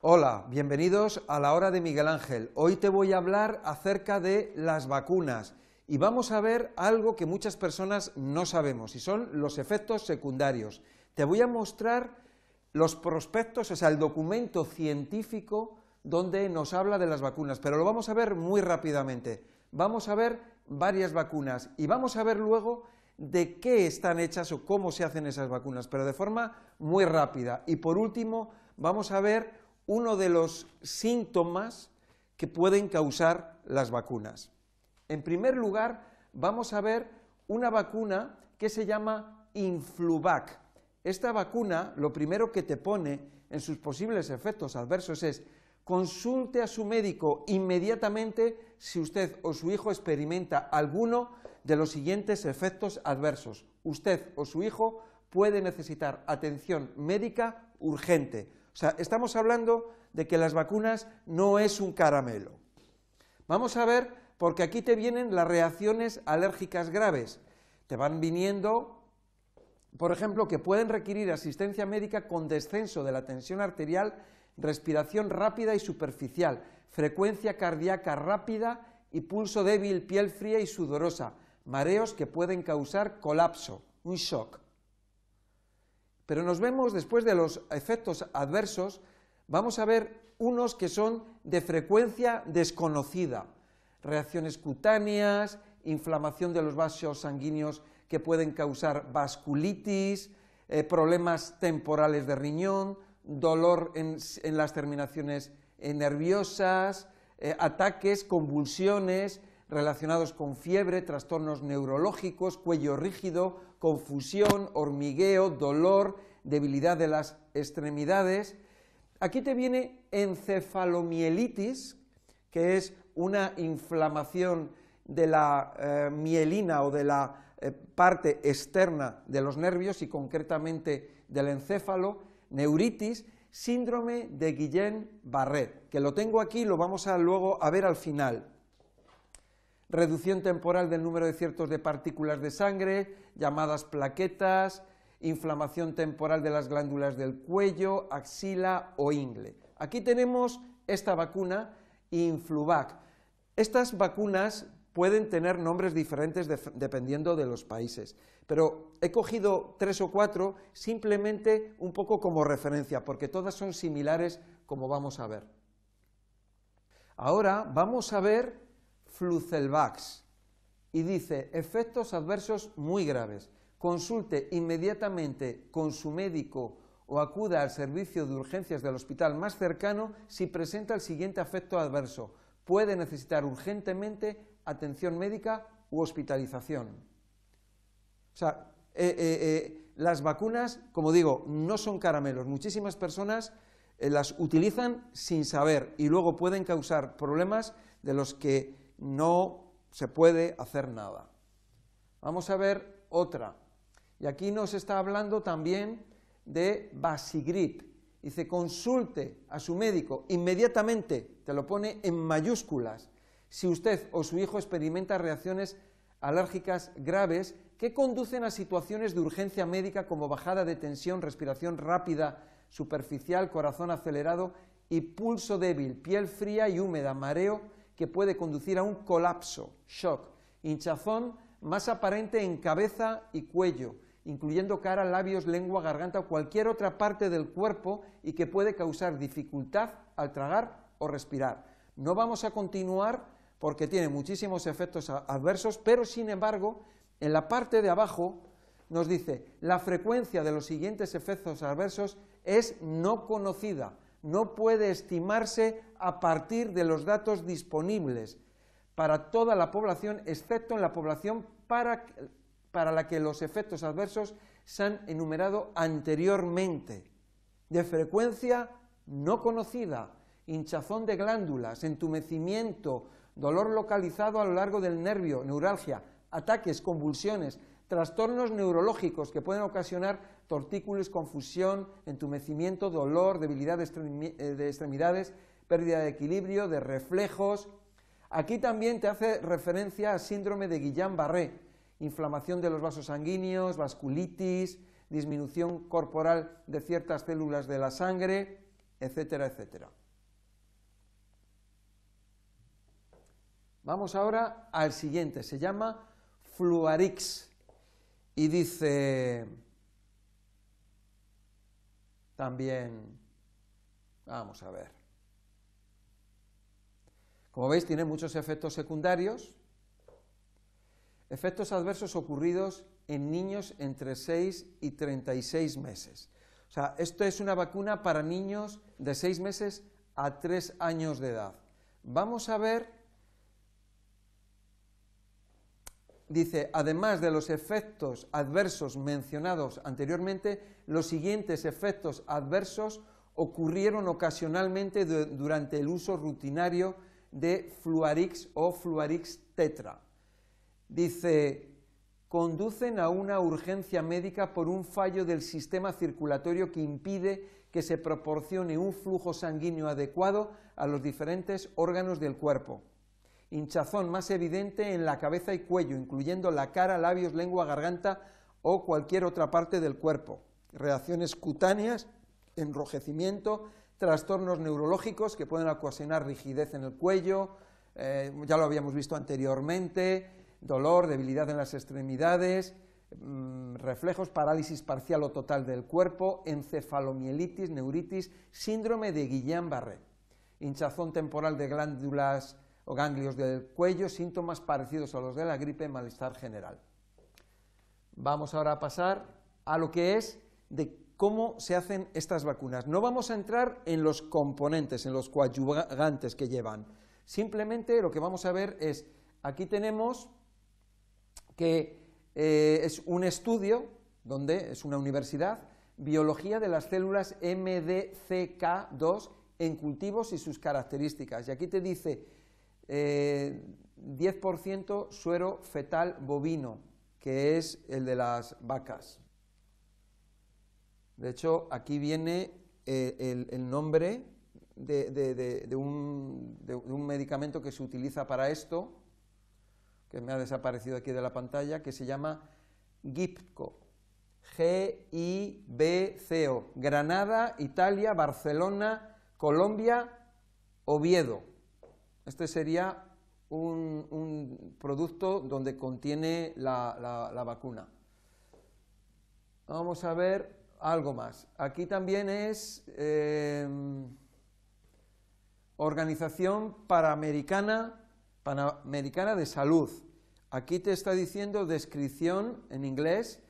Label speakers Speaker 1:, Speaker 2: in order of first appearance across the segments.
Speaker 1: Hola, bienvenidos a la hora de Miguel Ángel. Hoy te voy a hablar acerca de las vacunas y vamos a ver algo que muchas personas no sabemos y son los efectos secundarios. Te voy a mostrar los prospectos, o sea, el documento científico donde nos habla de las vacunas, pero lo vamos a ver muy rápidamente. Vamos a ver varias vacunas y vamos a ver luego de qué están hechas o cómo se hacen esas vacunas, pero de forma muy rápida. Y por último, vamos a ver uno de los síntomas que pueden causar las vacunas. En primer lugar, vamos a ver una vacuna que se llama Influvac. Esta vacuna, lo primero que te pone en sus posibles efectos adversos es consulte a su médico inmediatamente si usted o su hijo experimenta alguno de los siguientes efectos adversos. Usted o su hijo puede necesitar atención médica urgente. Estamos hablando de que las vacunas no es un caramelo. Vamos a ver, porque aquí te vienen las reacciones alérgicas graves. Te van viniendo, por ejemplo, que pueden requerir asistencia médica con descenso de la tensión arterial, respiración rápida y superficial, frecuencia cardíaca rápida y pulso débil, piel fría y sudorosa, mareos que pueden causar colapso, un shock. Pero nos vemos después de los efectos adversos, vamos a ver unos que son de frecuencia desconocida, reacciones cutáneas, inflamación de los vasos sanguíneos que pueden causar vasculitis, eh, problemas temporales de riñón, dolor en, las terminaciones nerviosas, eh, ataques, convulsiones, relacionados con fiebre, trastornos neurológicos, cuello rígido, confusión, hormigueo, dolor, debilidad de las extremidades. Aquí te viene encefalomielitis, que es una inflamación de la eh, mielina o de la eh, parte externa de los nervios y concretamente del encéfalo, neuritis, síndrome de Guillain-Barré, que lo tengo aquí, lo vamos a luego a ver al final reducción temporal del número de ciertos de partículas de sangre, llamadas plaquetas, inflamación temporal de las glándulas del cuello, axila o ingle. Aquí tenemos esta vacuna Influvac. Estas vacunas pueden tener nombres diferentes dependiendo de los países, pero he cogido tres o cuatro simplemente un poco como referencia, porque todas son similares como vamos a ver. Ahora vamos a ver Flucelvax y dice efectos adversos muy graves. Consulte inmediatamente con su médico o acuda al servicio de urgencias del hospital más cercano si presenta el siguiente efecto adverso. Puede necesitar urgentemente atención médica u hospitalización. O sea, eh, eh, eh, las vacunas, como digo, no son caramelos. Muchísimas personas las utilizan sin saber y luego pueden causar problemas de los que no se puede hacer nada. Vamos a ver otra. Y aquí nos está hablando también de Basigrip. Dice, consulte a su médico inmediatamente, te lo pone en mayúsculas, si usted o su hijo experimenta reacciones alérgicas graves que conducen a situaciones de urgencia médica como bajada de tensión, respiración rápida, superficial, corazón acelerado y pulso débil, piel fría y húmeda, mareo que puede conducir a un colapso, shock, hinchazón más aparente en cabeza y cuello, incluyendo cara, labios, lengua, garganta o cualquier otra parte del cuerpo y que puede causar dificultad al tragar o respirar. No vamos a continuar porque tiene muchísimos efectos adversos, pero sin embargo, en la parte de abajo nos dice, la frecuencia de los siguientes efectos adversos es no conocida, no puede estimarse a partir de los datos disponibles para toda la población, excepto en la población para, la que los efectos adversos se han enumerado anteriormente, de frecuencia no conocida, hinchazón de glándulas, entumecimiento, dolor localizado a lo largo del nervio, neuralgia, ataques, convulsiones, trastornos neurológicos que pueden ocasionar tortícolis, confusión, entumecimiento, dolor, debilidad eh, de extremidades, pérdida de equilibrio, de reflejos. Aquí también te hace referencia al síndrome de Guillain-Barré, inflamación de los vasos sanguíneos, vasculitis, disminución corporal de ciertas células de la sangre etcétera, etcétera. Vamos ahora al siguiente, se llama Fluarix y dice también, vamos a ver, como veis tiene muchos efectos secundarios, efectos adversos ocurridos en niños entre 6 y 36 meses. O sea, esto es una vacuna para niños de 6 meses a 3 años de edad. Vamos a ver dice, además de los efectos adversos mencionados anteriormente, los siguientes efectos adversos ocurrieron ocasionalmente durante el uso rutinario de Fluarix o Fluarix tetra. Dice, conducen a una urgencia médica por un fallo del sistema circulatorio que impide que se proporcione un flujo sanguíneo adecuado a los diferentes órganos del cuerpo hinchazón más evidente en la cabeza y cuello, incluyendo la cara, labios, lengua, garganta o cualquier otra parte del cuerpo, reacciones cutáneas, enrojecimiento, trastornos neurológicos que pueden ocasionar rigidez en el cuello, eh, ya lo habíamos visto anteriormente, dolor, debilidad en las extremidades, mm, reflejos, parálisis parcial o total del cuerpo, encefalomielitis, neuritis, síndrome de Guillain-Barré, hinchazón temporal de glándulas o ganglios del cuello, síntomas parecidos a los de la gripe, malestar general. Vamos ahora a pasar a lo que es de cómo se hacen estas vacunas. No vamos a entrar en los componentes, en los coadyuvantes que llevan. Simplemente lo que vamos a ver es, aquí tenemos que eh, es un estudio, donde es una universidad, biología de las células MDCK2 en cultivos y sus características. Y aquí te dice 10% eh, suero fetal bovino, que es el de las vacas. De hecho, aquí viene eh, el, nombre de, un, medicamento que se utiliza para esto, que me ha desaparecido aquí de la pantalla, que se llama GIPCO. G-I-B-C-O. Granada, Italia, Barcelona, Colombia, Oviedo. Este sería un, producto donde contiene la, vacuna. Vamos a ver algo más. Aquí también es em, Organización Panamericana, de Salud. Aquí te está diciendo descripción en inglés.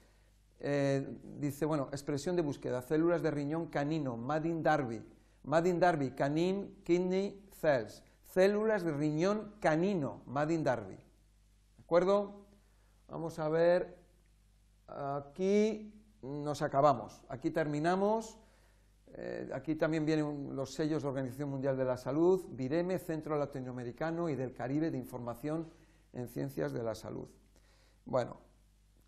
Speaker 1: Eh, dice, bueno, expresión de búsqueda, células de riñón canino, Madin Darby. Madin Darby, canine kidney cells células de riñón canino, Madin Darby. ¿De acuerdo? Vamos a ver, aquí nos acabamos, aquí terminamos. Eh, aquí también vienen los sellos de Organización Mundial de la Salud, Vireme, Centro Latinoamericano y del Caribe de Información en Ciencias de la Salud. Bueno,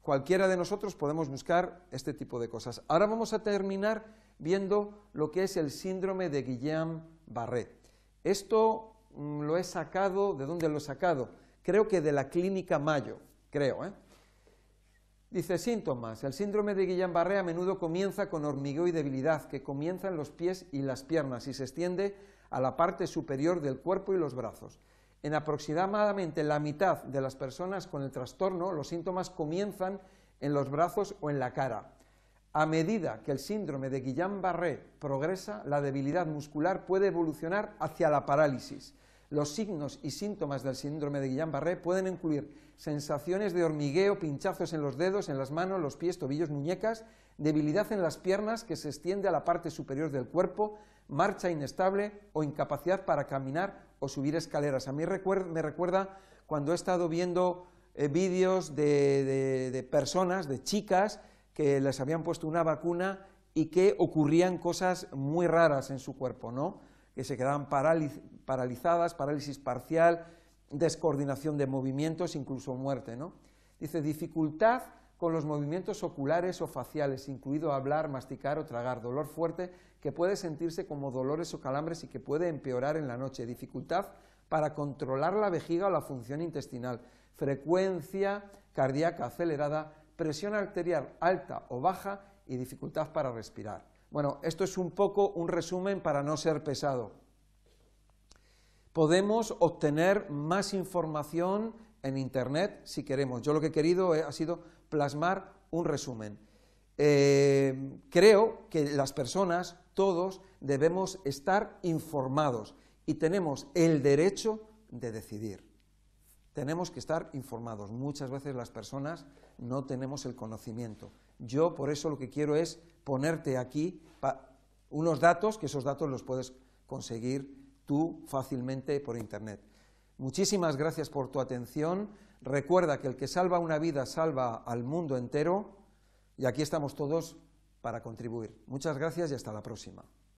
Speaker 1: cualquiera de nosotros podemos buscar este tipo de cosas. Ahora vamos a terminar viendo lo que es el síndrome de Guillain-Barré. Esto lo he sacado, ¿de dónde lo he sacado? Creo que de la clínica Mayo, creo. ¿eh? Dice síntomas. El síndrome de Guillain-Barré a menudo comienza con hormigueo y debilidad, que comienza en los pies y las piernas y se extiende a la parte superior del cuerpo y los brazos. En aproximadamente la mitad de las personas con el trastorno, los síntomas comienzan en los brazos o en la cara. A medida que el síndrome de Guillain-Barré progresa, la debilidad muscular puede evolucionar hacia la parálisis. Los signos y síntomas del síndrome de Guillain-Barré pueden incluir sensaciones de hormigueo, pinchazos en los dedos, en las manos, los pies, tobillos, muñecas, debilidad en las piernas que se extiende a la parte superior del cuerpo, marcha inestable o incapacidad para caminar o subir escaleras. A mí me recuerda cuando he estado viendo eh, vídeos de personas, de chicas, que les habían puesto una vacuna y que ocurrían cosas muy raras en su cuerpo, ¿no? Que se quedaban paralizadas, parálisis parcial, descoordinación de movimientos, incluso muerte, ¿no? Dice, dificultad con los movimientos oculares o faciales, incluido hablar, masticar o tragar, dolor fuerte que puede sentirse como dolores o calambres y que puede empeorar en la noche, dificultad para controlar la vejiga o la función intestinal, frecuencia cardíaca acelerada, presión arterial alta o baja y dificultad para respirar. Bueno, esto es un poco un resumen para no ser pesado. Podemos obtener más información en Internet si queremos. Yo lo que he querido ha sido plasmar un resumen. Eh, creo que las personas, todos, debemos estar informados y tenemos el derecho de decidir. Tenemos que estar informados. Muchas veces las personas no tenemos el conocimiento. Yo por eso lo que quiero es ponerte aquí unos datos, que esos datos los puedes conseguir tú fácilmente por Internet. Muchísimas gracias por tu atención. Recuerda que el que salva una vida salva al mundo entero y aquí estamos todos para contribuir. Muchas gracias y hasta la próxima.